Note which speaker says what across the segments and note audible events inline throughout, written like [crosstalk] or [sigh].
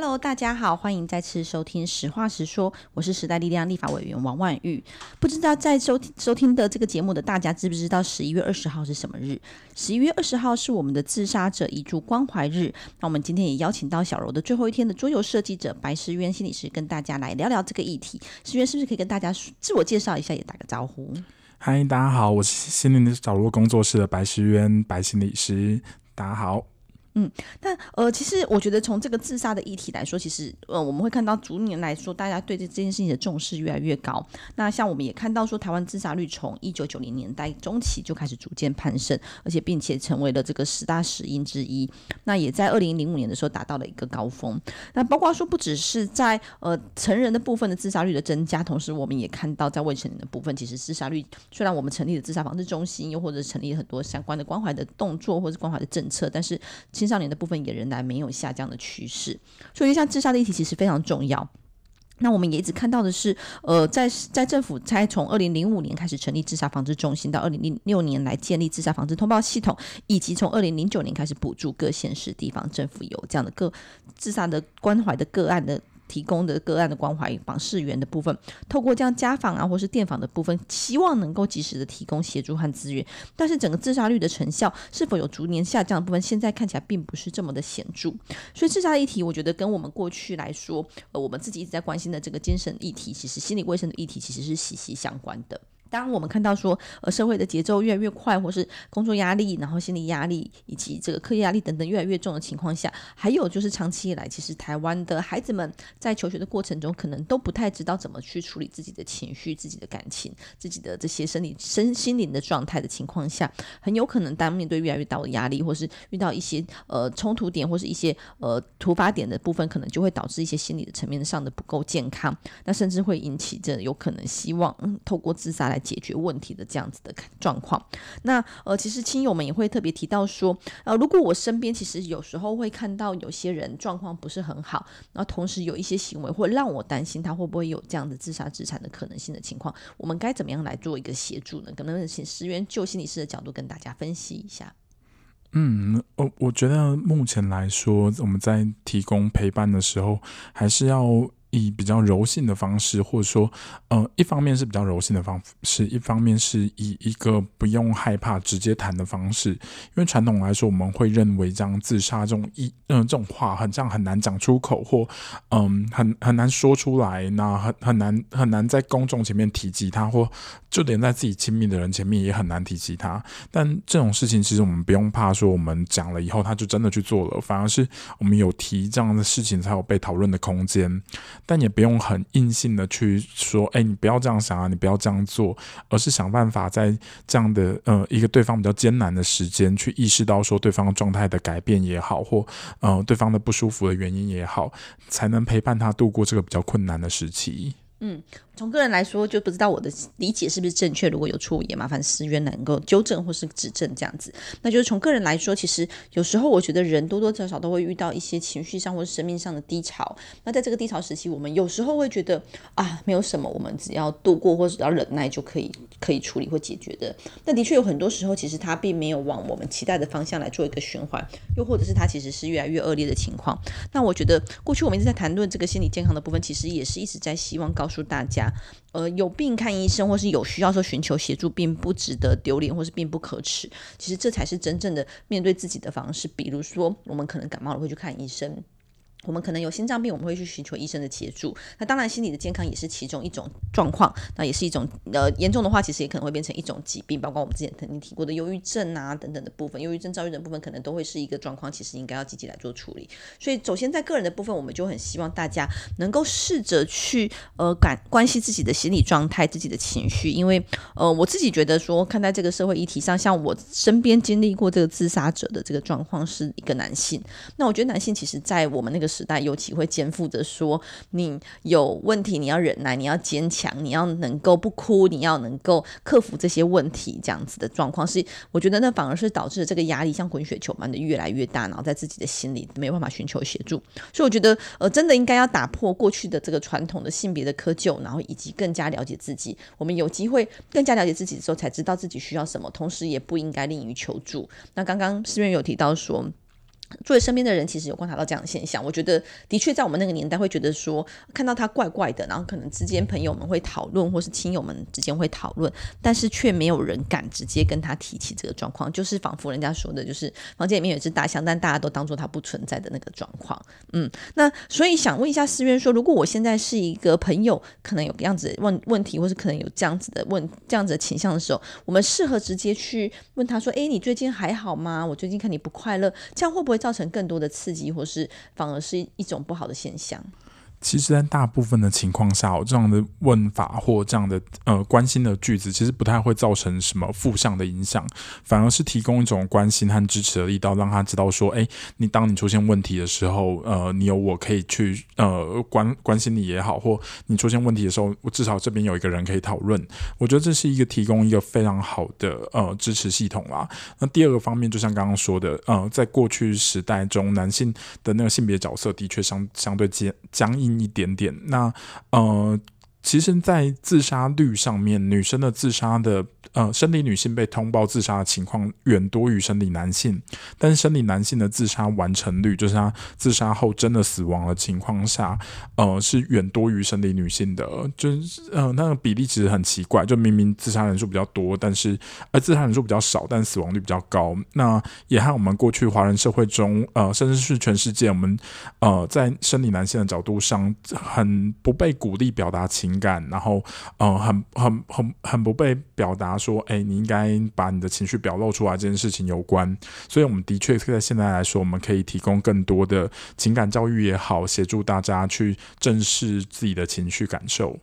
Speaker 1: Hello，大家好，欢迎再次收听《实话实说》，我是时代力量立法委员王婉玉。不知道在收听收听的这个节目的大家，知不知道十一月二十号是什么日？十一月二十号是我们的自杀者遗嘱关怀日。那我们今天也邀请到小柔的最后一天的桌游设计者白诗渊心理师，跟大家来聊聊这个议题。诗渊是不是可以跟大家自我介绍一下，也打个招呼？
Speaker 2: 嗨，大家好，我是心灵的角落工作室的白诗渊白心理师，大家好。
Speaker 1: 嗯，但呃，其实我觉得从这个自杀的议题来说，其实呃，我们会看到逐年来说，大家对这这件事情的重视越来越高。那像我们也看到说，台湾自杀率从一九九零年代中期就开始逐渐攀升，而且并且成为了这个十大死因之一。那也在二零零五年的时候达到了一个高峰。那包括说，不只是在呃成人的部分的自杀率的增加，同时我们也看到在未成年的部分，其实自杀率虽然我们成立了自杀防治中心，又或者成立很多相关的关怀的动作或者关怀的政策，但是其青少年的部分也仍然没有下降的趋势，所以像自杀的议题其实非常重要。那我们也一直看到的是，呃，在在政府才从二零零五年开始成立自杀防治中心，到二零零六年来建立自杀防治通报系统，以及从二零零九年开始补助各县市地方政府有这样的个自杀的关怀的个案的。提供的个案的关怀与访视员的部分，透过这样家访啊，或是电访的部分，希望能够及时的提供协助和资源。但是整个自杀率的成效是否有逐年下降的部分，现在看起来并不是这么的显著。所以自杀议题，我觉得跟我们过去来说，呃，我们自己一直在关心的这个精神议题，其实心理卫生的议题，其实是息息相关的。当我们看到说，呃，社会的节奏越来越快，或是工作压力，然后心理压力以及这个课业压力等等越来越重的情况下，还有就是长期以来，其实台湾的孩子们在求学的过程中，可能都不太知道怎么去处理自己的情绪、自己的感情、自己的这些生理、身心灵的状态的情况下，很有可能当面对越来越大的压力，或是遇到一些呃冲突点，或是一些呃突发点的部分，可能就会导致一些心理的层面上的不够健康，那甚至会引起这有可能希望透过自杀来。解决问题的这样子的状况，那呃，其实亲友们也会特别提到说，呃，如果我身边其实有时候会看到有些人状况不是很好，然后同时有一些行为会让我担心他会不会有这样的自杀自残的可能性的情况，我们该怎么样来做一个协助呢？可能请石原就心理师的角度跟大家分析一下。
Speaker 2: 嗯，我我觉得目前来说，我们在提供陪伴的时候，还是要。以比较柔性的方式，或者说，呃，一方面是比较柔性的方式，一方面是以一个不用害怕直接谈的方式。因为传统来说，我们会认为这样自杀这种一嗯、这种话很这样很难讲出口，或嗯很很难说出来，那很很难很难在公众前面提及他，或就连在自己亲密的人前面也很难提及他。但这种事情其实我们不用怕，说我们讲了以后他就真的去做了，反而是我们有提这样的事情才有被讨论的空间。但也不用很硬性的去说，哎，你不要这样想啊，你不要这样做，而是想办法在这样的呃一个对方比较艰难的时间，去意识到说对方状态的改变也好，或呃对方的不舒服的原因也好，才能陪伴他度过这个比较困难的时期。
Speaker 1: 嗯。从个人来说，就不知道我的理解是不是正确。如果有错误，也麻烦思渊能够纠正或是指正这样子。那就是从个人来说，其实有时候我觉得人多多少少都会遇到一些情绪上或是生命上的低潮。那在这个低潮时期，我们有时候会觉得啊，没有什么，我们只要度过或者只要忍耐就可以可以处理或解决的。那的确有很多时候，其实它并没有往我们期待的方向来做一个循环，又或者是它其实是越来越恶劣的情况。那我觉得过去我们一直在谈论这个心理健康的部分，其实也是一直在希望告诉大家。呃，有病看医生，或是有需要说寻求协助，并不值得丢脸，或是并不可耻。其实这才是真正的面对自己的方式。比如说，我们可能感冒了会去看医生。我们可能有心脏病，我们会去寻求医生的协助。那当然，心理的健康也是其中一种状况，那也是一种呃严重的话，其实也可能会变成一种疾病，包括我们之前曾经提过的忧郁症啊等等的部分，忧郁症、躁郁症部分可能都会是一个状况，其实应该要积极来做处理。所以，首先在个人的部分，我们就很希望大家能够试着去呃感关系自己的心理状态、自己的情绪，因为呃我自己觉得说，看待这个社会议题上，像我身边经历过这个自杀者的这个状况是一个男性，那我觉得男性其实在我们那个。时代尤其会肩负着说，你有问题，你要忍耐，你要坚强，你要能够不哭，你要能够克服这些问题，这样子的状况是，我觉得那反而是导致这个压力像滚雪球般的越来越大，然后在自己的心里没有办法寻求协助。所以我觉得，呃，真的应该要打破过去的这个传统的性别的窠臼，然后以及更加了解自己。我们有机会更加了解自己的时候，才知道自己需要什么，同时也不应该吝于求助。那刚刚诗渊有提到说。作为身边的人，其实有观察到这样的现象。我觉得的确在我们那个年代会觉得说，看到他怪怪的，然后可能之间朋友们会讨论，或是亲友们之间会讨论，但是却没有人敢直接跟他提起这个状况，就是仿佛人家说的，就是房间里面有只大象，但大家都当做它不存在的那个状况。嗯，那所以想问一下思渊说，如果我现在是一个朋友，可能有这样子问问题，或是可能有这样子的问这样子的倾向的时候，我们适合直接去问他说：“哎，你最近还好吗？我最近看你不快乐，这样会不会？”造成更多的刺激，或是反而是一种不好的现象。
Speaker 2: 其实，在大部分的情况下，这样的问法或这样的呃关心的句子，其实不太会造成什么负向的影响，反而是提供一种关心和支持的力道，让他知道说，哎，你当你出现问题的时候，呃，你有我可以去呃关关心你也好，或你出现问题的时候，我至少这边有一个人可以讨论。我觉得这是一个提供一个非常好的呃支持系统啦。那第二个方面，就像刚刚说的，呃，在过去时代中，男性的那个性别角色的确相相对僵僵硬。一点点，那呃，其实，在自杀率上面，女生的自杀的。呃，生理女性被通报自杀的情况远多于生理男性，但是生理男性的自杀完成率，就是他自杀后真的死亡的情况下，呃，是远多于生理女性的。就是呃，那个比例其实很奇怪，就明明自杀人数比较多，但是呃，自杀人数比较少，但死亡率比较高。那也和我们过去华人社会中，呃，甚至是全世界，我们呃，在生理男性的角度上，很不被鼓励表达情感，然后嗯，很很很很不被表达。说，哎，你应该把你的情绪表露出来，这件事情有关，所以我们的确在现在来说，我们可以提供更多的情感教育也好，协助大家去正视自己的情绪感受。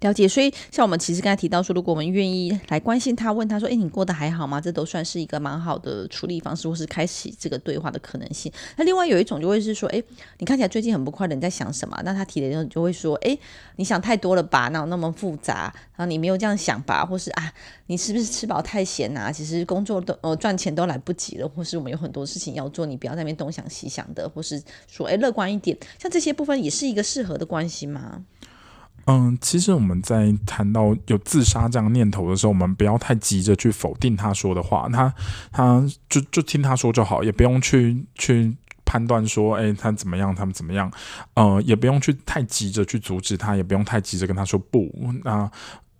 Speaker 1: 了解，所以像我们其实刚才提到说，如果我们愿意来关心他，问他说：“诶，你过得还好吗？”这都算是一个蛮好的处理方式，或是开启这个对话的可能性。那另外有一种就会是说：“诶，你看起来最近很不快乐，你在想什么？”那他提的时候就会说：“诶，你想太多了吧？哪有那么复杂？然后你没有这样想吧？或是啊，你是不是吃饱太闲啊？其实工作都呃赚钱都来不及了，或是我们有很多事情要做，你不要在那边东想西想的，或是说诶，乐观一点。像这些部分也是一个适合的关系吗？”
Speaker 2: 嗯，其实我们在谈到有自杀这样念头的时候，我们不要太急着去否定他说的话，他他就就听他说就好，也不用去去判断说，哎，他怎么样，他们怎么样，呃，也不用去太急着去阻止他，也不用太急着跟他说不，那。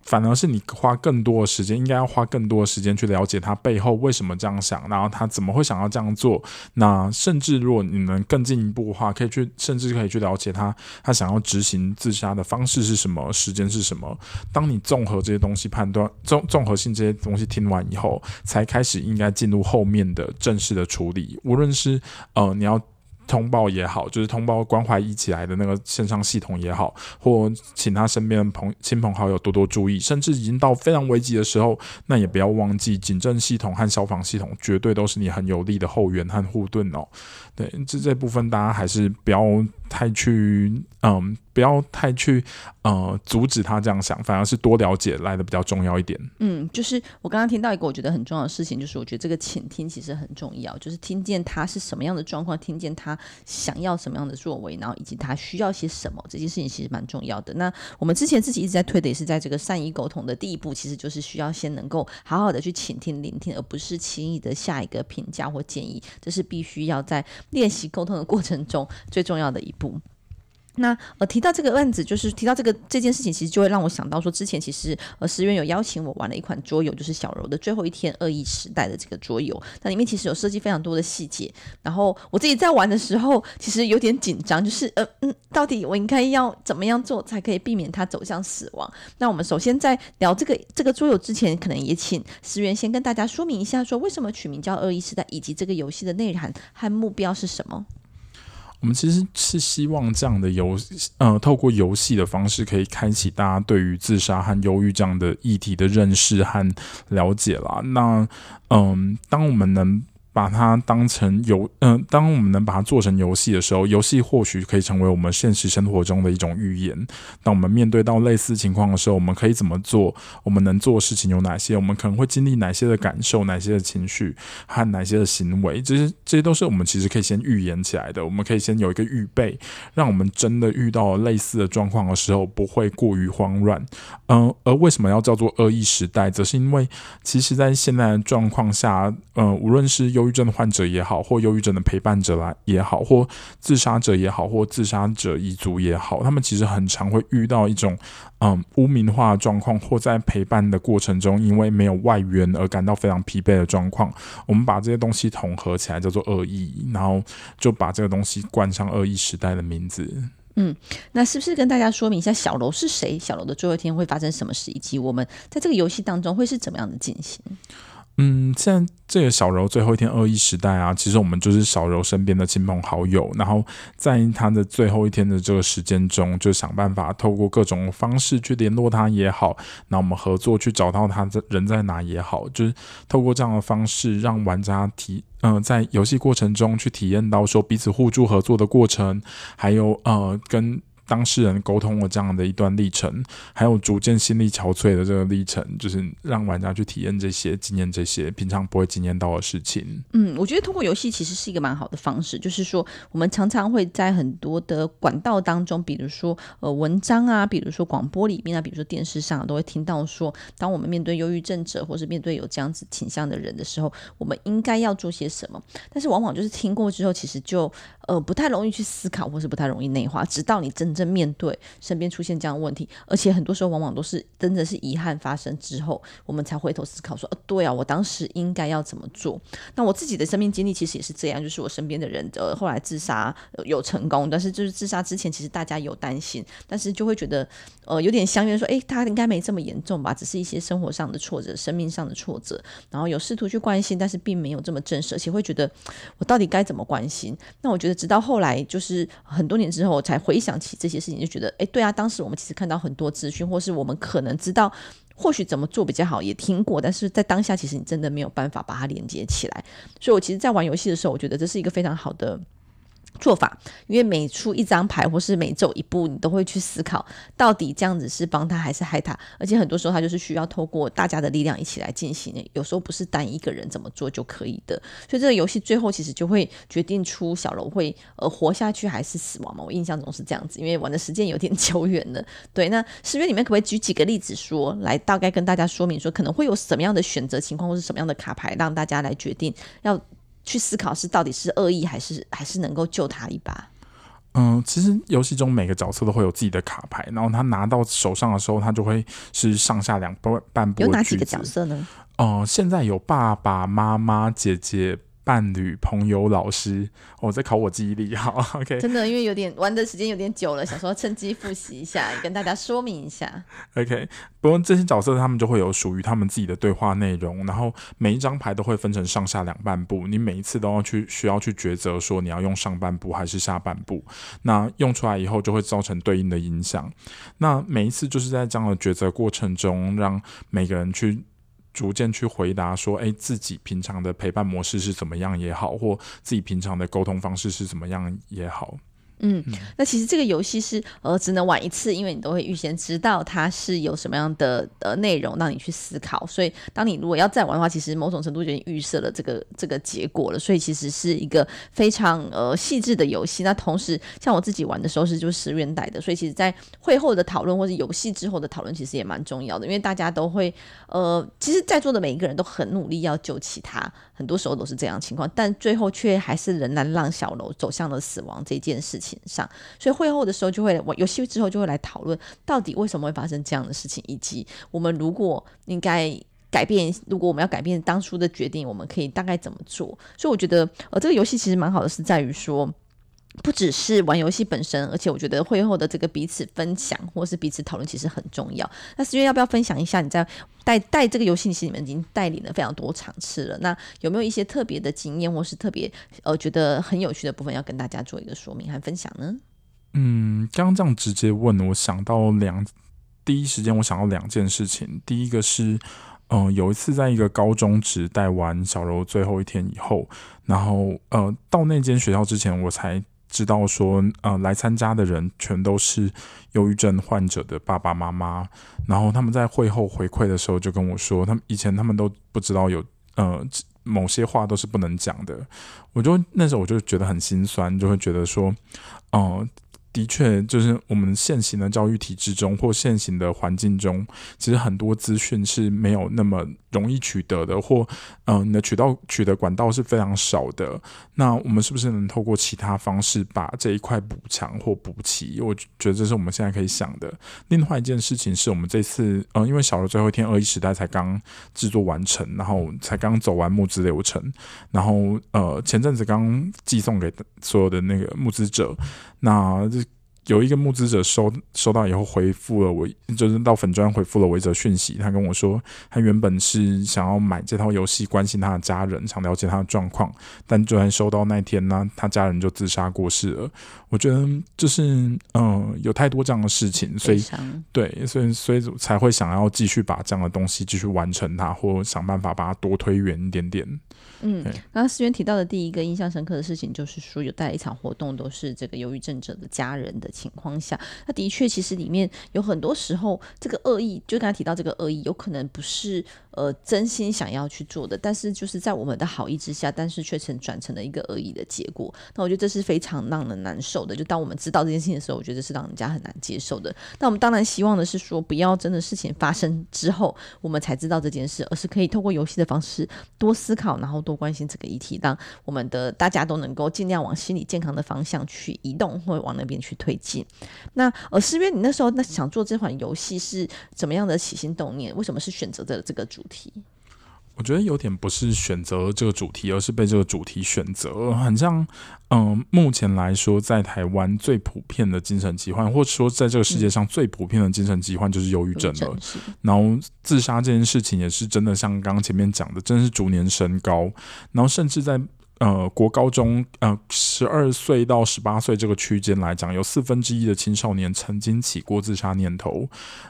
Speaker 2: 反而是你花更多的时间，应该要花更多的时间去了解他背后为什么这样想，然后他怎么会想要这样做。那甚至如果你能更进一步的话，可以去，甚至可以去了解他，他想要执行自杀的方式是什么，时间是什么。当你综合这些东西判断，综综合性这些东西听完以后，才开始应该进入后面的正式的处理。无论是呃，你要。通报也好，就是通报关怀一起来的那个线上系统也好，或请他身边的朋亲朋好友多多注意，甚至已经到非常危急的时候，那也不要忘记警政系统和消防系统绝对都是你很有力的后援和护盾哦。对，这这部分大家还是不要太去，嗯，不要太去，呃，阻止他这样想，反而是多了解来的比较重要一点。
Speaker 1: 嗯，就是我刚刚听到一个我觉得很重要的事情，就是我觉得这个倾听其实很重要，就是听见他是什么样的状况，听见他想要什么样的作为，然后以及他需要些什么，这件事情其实蛮重要的。那我们之前自己一直在推的也是在这个善意沟通的第一步，其实就是需要先能够好好的去倾听、聆听，而不是轻易的下一个评价或建议，这是必须要在练习沟通的过程中最重要的一步。那呃提到这个案子，就是提到这个这件事情，其实就会让我想到说，之前其实呃石原有邀请我玩了一款桌游，就是小柔的最后一天恶意时代的这个桌游。那里面其实有设计非常多的细节，然后我自己在玩的时候，其实有点紧张，就是呃嗯，到底我应该要怎么样做才可以避免它走向死亡？那我们首先在聊这个这个桌游之前，可能也请石原先跟大家说明一下，说为什么取名叫恶意时代，以及这个游戏的内涵和目标是什么？
Speaker 2: 我们其实是希望这样的游戏，呃，透过游戏的方式，可以开启大家对于自杀和忧郁这样的议题的认识和了解啦。那，嗯，当我们能。把它当成游，嗯、当我们能把它做成游戏的时候，游戏或许可以成为我们现实生活中的一种预言。当我们面对到类似情况的时候，我们可以怎么做？我们能做的事情有哪些？我们可能会经历哪些的感受、哪些的情绪和哪些的行为？这些这些都是我们其实可以先预言起来的。我们可以先有一个预备，让我们真的遇到类似的状况的时候不会过于慌乱。嗯、而为什么要叫做恶意时代？则是因为其实在现在的状况下，呃，无论是忧郁症的患者也好，或忧郁症的陪伴者来也好，或自杀者也好，或自杀者一族也好，他们其实很常会遇到一种嗯污名化状况，或在陪伴的过程中，因为没有外援而感到非常疲惫的状况。我们把这些东西统合起来叫做恶意，然后就把这个东西冠上恶意时代的名字。
Speaker 1: 嗯，那是不是跟大家说明一下小楼是谁？小楼的最后一天会发生什么事，以及我们在这个游戏当中会是怎么样的进行？
Speaker 2: 嗯，现在这个小柔最后一天恶意时代啊，其实我们就是小柔身边的亲朋好友，然后在他的最后一天的这个时间中，就想办法透过各种方式去联络他也好，那我们合作去找到他的人在哪也好，就是透过这样的方式，让玩家体嗯、在游戏过程中去体验到说彼此互助合作的过程，还有呃跟。当事人沟通了这样的一段历程，还有逐渐心力憔悴的这个历程，就是让玩家去体验这些、经验这些平常不会经验到的事情。
Speaker 1: 嗯，我觉得通过游戏其实是一个蛮好的方式，就是说我们常常会在很多的管道当中，比如说呃文章啊，比如说广播里面啊，比如说电视上，都会听到说，当我们面对忧郁症者或是面对有这样子倾向的人的时候，我们应该要做些什么。但是往往就是听过之后，其实就呃不太容易去思考，或是不太容易内化，直到你真正。面对身边出现这样的问题，而且很多时候往往都是真的是遗憾发生之后，我们才回头思考说，哦，对啊，我当时应该要怎么做？那我自己的生命经历其实也是这样，就是我身边的人呃后来自杀有成功，但是就是自杀之前，其实大家有担心，但是就会觉得呃有点相约说，诶，他应该没这么严重吧？只是一些生活上的挫折、生命上的挫折，然后有试图去关心，但是并没有这么正式，而且会觉得我到底该怎么关心？那我觉得直到后来，就是很多年之后，才回想起这。这些事情就觉得，哎，对啊，当时我们其实看到很多资讯，或是我们可能知道，或许怎么做比较好，也听过，但是在当下，其实你真的没有办法把它连接起来。所以，我其实，在玩游戏的时候，我觉得这是一个非常好的。做法，因为每出一张牌或是每走一步，你都会去思考，到底这样子是帮他还是害他。而且很多时候，他就是需要透过大家的力量一起来进行，有时候不是单一个人怎么做就可以的。所以这个游戏最后其实就会决定出小楼会呃活下去还是死亡嘛。我印象中是这样子，因为玩的时间有点 [laughs] 久远了。对，那十月里面可不可以举几个例子说，来大概跟大家说明说，可能会有什么样的选择情况，或是什么样的卡牌，让大家来决定要。去思考是到底是恶意还是还是能够救他一把。
Speaker 2: 嗯，其实游戏中每个角色都会有自己的卡牌，然后他拿到手上的时候，他就会是上下两半部。
Speaker 1: 有哪几个角色呢？
Speaker 2: 哦、呃，现在有爸爸妈妈、姐姐。伴侣、朋友、老师，我、哦、在考我记忆力，[laughs] 好，OK。
Speaker 1: 真的，因为有点玩的时间有点久了，想说趁机复习一下，跟大家说明一下
Speaker 2: ，OK。不过这些角色他们就会有属于他们自己的对话内容，然后每一张牌都会分成上下两半部，你每一次都要去需要去抉择说你要用上半部还是下半部，那用出来以后就会造成对应的影响。那每一次就是在这样的抉择过程中，让每个人去。逐渐去回答说，哎，自己平常的陪伴模式是怎么样也好，或自己平常的沟通方式是怎么样也好。
Speaker 1: 嗯，那其实这个游戏是呃只能玩一次，因为你都会预先知道它是有什么样的呃内容让你去思考，所以当你如果要再玩的话，其实某种程度就已经预设了这个这个结果了，所以其实是一个非常呃细致的游戏。那同时，像我自己玩的时候是就十元带的，所以其实在会后的讨论或者游戏之后的讨论，其实也蛮重要的，因为大家都会呃，其实在座的每一个人都很努力要救其他，很多时候都是这样情况，但最后却还是仍然让小楼走向了死亡这件事情。上，所以会后的时候就会玩游戏之后就会来讨论，到底为什么会发生这样的事情，以及我们如果应该改变，如果我们要改变当初的决定，我们可以大概怎么做？所以我觉得，呃，这个游戏其实蛮好的，是在于说。不只是玩游戏本身，而且我觉得会后的这个彼此分享或是彼此讨论其实很重要。那思月要不要分享一下你在带带这个游戏，其实你们已经带领了非常多场次了。那有没有一些特别的经验或是特别呃觉得很有趣的部分要跟大家做一个说明和分享呢？
Speaker 2: 嗯，刚刚这样直接问我想到两，第一时间我想到两件事情。第一个是，嗯、有一次在一个高中职带完小柔最后一天以后，然后呃到那间学校之前，我才。知道说，呃，来参加的人全都是忧郁症患者的爸爸妈妈，然后他们在会后回馈的时候就跟我说，他们以前他们都不知道有，呃，某些话都是不能讲的。我就那时候我就觉得很心酸，就会觉得说，哦、呃，的确就是我们现行的教育体制中或现行的环境中，其实很多资讯是没有那么。容易取得的，或嗯、呃，你的渠道取得管道是非常少的。那我们是不是能透过其他方式把这一块补强或补齐？我觉得这是我们现在可以想的。另外一件事情是我们这次，呃，因为小的最后一天，二一时代才刚制作完成，然后才刚走完募资流程，然后呃，前阵子刚寄送给所有的那个募资者，那这。有一个募资者收收到以后回复了我，就是到粉砖回复了我一则讯息。他跟我说，他原本是想要买这套游戏，关心他的家人，想了解他的状况，但就在收到那天呢，他家人就自杀过世了。我觉得就是嗯、呃，有太多这样的事情，所以对，所以所以才会想要继续把这样的东西继续完成它，或想办法把它多推远一点点。
Speaker 1: 嗯，刚刚思源提到的第一个印象深刻的事情，就是说有带来一场活动，都是这个忧郁症者的家人的情况下，那的确其实里面有很多时候，这个恶意，就刚才提到这个恶意，有可能不是呃真心想要去做的，但是就是在我们的好意之下，但是却成转成了一个恶意的结果。那我觉得这是非常让人难受的。就当我们知道这件事情的时候，我觉得是让人家很难接受的。那我们当然希望的是说，不要真的事情发生之后，我们才知道这件事，而是可以透过游戏的方式多思考，然后多关心这个议题，让我们的大家都能够尽量往心理健康的方向去移动，或往那边去推进。那呃，思源，你那时候那想做这款游戏是怎么样的起心动念？为什么是选择的这个主题？
Speaker 2: 我觉得有点不是选择这个主题，而是被这个主题选择。很像，嗯、呃，目前来说，在台湾最普遍的精神疾患，或者说在这个世界上最普遍的精神疾患，就是忧郁症了。嗯、然后自杀这件事情也是真的，像刚刚前面讲的，真的是逐年升高。然后甚至在呃，国高中呃，十二岁到十八岁这个区间来讲，有四分之一的青少年曾经起过自杀念头，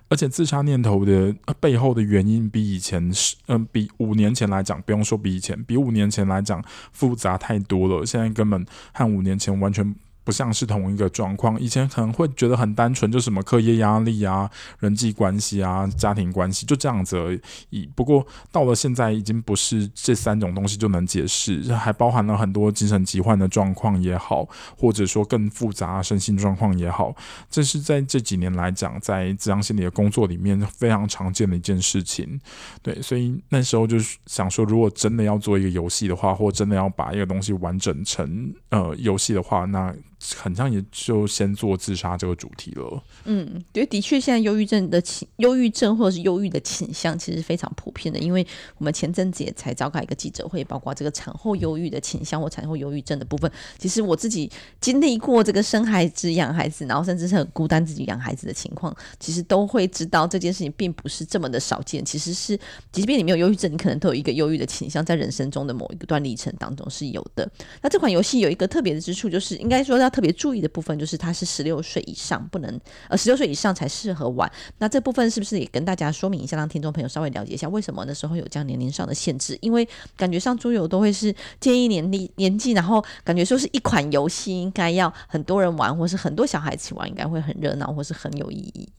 Speaker 2: 而且自杀念头的背后的原因比以前是，嗯、比五年前来讲，不用说比以前，比五年前来讲复杂太多了。现在根本和五年前完全。不像是同一个状况，以前可能会觉得很单纯，就什么课业压力啊、人际关系啊、家庭关系，就这样子而已。不过到了现在，已经不是这三种东西就能解释，还包含了很多精神疾患的状况也好，或者说更复杂身心状况也好。这是在这几年来讲，在咨商心理的工作里面非常常见的一件事情。对，所以那时候就是想说，如果真的要做一个游戏的话，或真的要把一个东西完整成呃游戏的话，那很像也就先做自杀这个主题了。
Speaker 1: 嗯，对，的确，现在忧郁症的倾，忧郁症或者是忧郁的倾向，其实非常普遍的。因为我们前阵子也才召开一个记者会，包括这个产后忧郁的倾向或产后忧郁症的部分。其实我自己经历过这个生孩子、养孩子，然后甚至是很孤单自己养孩子的情况，其实都会知道这件事情并不是这么的少见。其实是，即便你没有忧郁症，你可能都有一个忧郁的倾向，在人生中的某一个段历程当中是有的。那这款游戏有一个特别的之处，就是应该说要。特别注意的部分就是，它是十六岁以上不能，呃，十六岁以上才适合玩。那这部分是不是也跟大家说明一下，让听众朋友稍微了解一下，为什么那时候有这样年龄上的限制？因为感觉上桌游都会是建议年龄年纪，然后感觉说是一款游戏应该要很多人玩，或是很多小孩一起玩，应该会很热闹，或是很有意义。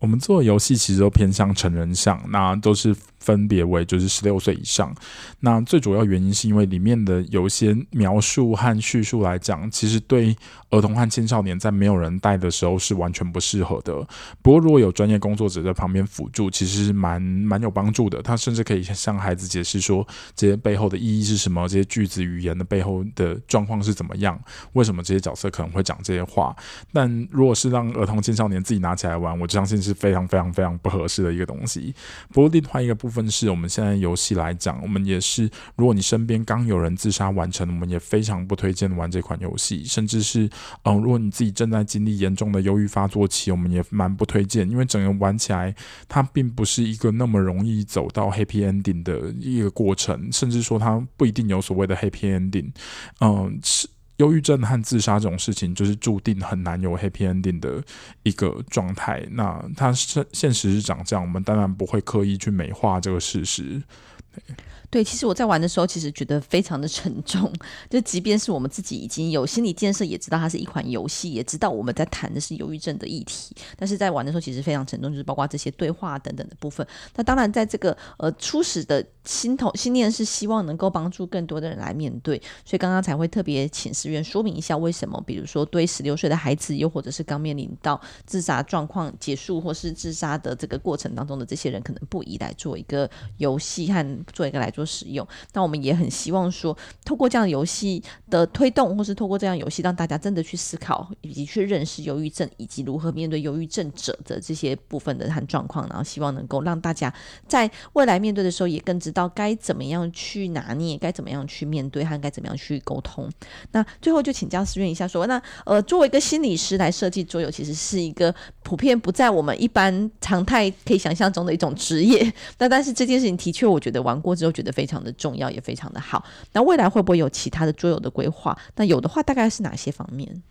Speaker 2: 我们做的游戏其实都偏向成人向，那都是。分别为就是十六岁以上，那最主要原因是因为里面的有一些描述和叙述来讲，其实对儿童和青少年在没有人带的时候是完全不适合的。不过如果有专业工作者在旁边辅助，其实蛮蛮有帮助的。他甚至可以向孩子解释说这些背后的意义是什么，这些句子语言的背后的状况是怎么样，为什么这些角色可能会讲这些话。但如果是让儿童青少年自己拿起来玩，我相信是非常非常非常不合适的一个东西。不过另外一个部。分是我们现在游戏来讲，我们也是，如果你身边刚有人自杀完成，我们也非常不推荐玩这款游戏。甚至是，嗯，如果你自己正在经历严重的忧郁发作期，我们也蛮不推荐，因为整个玩起来，它并不是一个那么容易走到 happy ending 的一个过程，甚至说它不一定有所谓的 happy ending。嗯，是。忧郁症和自杀这种事情，就是注定很难有 happy ending 的一个状态。那它是现实是长这样，我们当然不会刻意去美化这个事实。
Speaker 1: 对，其实我在玩的时候，其实觉得非常的沉重。就即便是我们自己已经有心理建设，也知道它是一款游戏，也知道我们在谈的是忧郁症的议题，但是在玩的时候其实非常沉重，就是包括这些对话等等的部分。那当然，在这个呃初始的心头心念是希望能够帮助更多的人来面对，所以刚刚才会特别请思源说明一下为什么，比如说对十六岁的孩子，又或者是刚面临到自杀状况结束或是自杀的这个过程当中的这些人，可能不宜来做一个游戏和做一个来做使用。那我们也很希望说，透过这样的游戏的推动，或是透过这样游戏让大家真的去思考，以及去认识忧郁症，以及如何面对忧郁症者的这些部分的和状况，然后希望能够让大家在未来面对的时候，也更知道该怎么样去拿捏，该怎么样去面对，和该怎么样去沟通。那最后就请教思源一下，说那呃，作为一个心理师来设计桌游，其实是一个普遍不在我们一般常态可以想象中的一种职业。[laughs] 那但是这件事情的确，我觉得玩过之后觉得非常的重要，也非常的好。那未来会不会有其他的桌游的规划？那有的话，大概是哪些方面？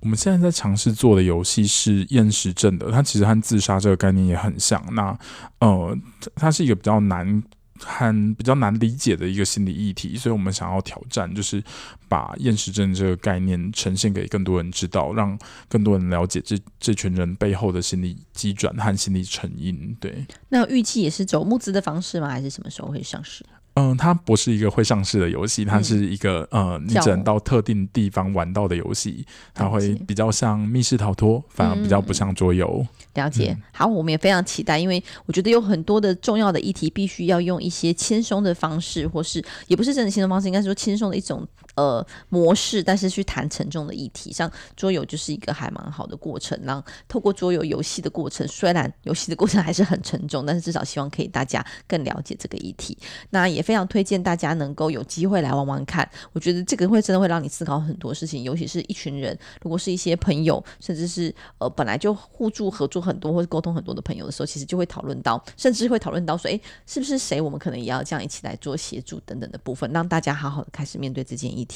Speaker 2: 我们现在在尝试做的游戏是厌食症的，它其实和自杀这个概念也很像。那呃，它是一个比较难。很比较难理解的一个心理议题，所以我们想要挑战，就是把厌食症这个概念呈现给更多人知道，让更多人了解这这群人背后的心理机转和心理成因。对，
Speaker 1: 那预计也是走募资的方式吗？还是什么时候会上市？
Speaker 2: 嗯，它不是一个会上市的游戏，它是一个、嗯、呃，你只能到特定地方玩到的游戏。它会比较像密室逃脱，反而比较不像桌游。
Speaker 1: 嗯、了解、嗯。好，我们也非常期待，因为我觉得有很多的重要的议题，必须要用一些轻松的方式，或是也不是真的轻松方式，应该是说轻松的一种呃模式，但是去谈沉重的议题。像桌游就是一个还蛮好的过程，让透过桌游游戏的过程，虽然游戏的过程还是很沉重，但是至少希望可以大家更了解这个议题。那也。非常推荐大家能够有机会来玩玩看，我觉得这个会真的会让你思考很多事情，尤其是一群人，如果是一些朋友，甚至是呃本来就互助合作很多或者沟通很多的朋友的时候，其实就会讨论到，甚至会讨论到说，诶，是不是谁我们可能也要这样一起来做协助等等的部分，让大家好好的开始面对这件议题。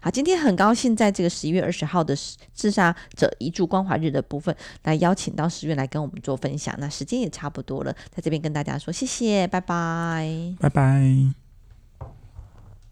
Speaker 1: 好，今天很高兴在这个十一月二十号的自杀者遗嘱关怀日的部分，来邀请到十月来跟我们做分享。那时间也差不多了，在这边跟大家说谢谢，拜拜，
Speaker 2: 拜拜。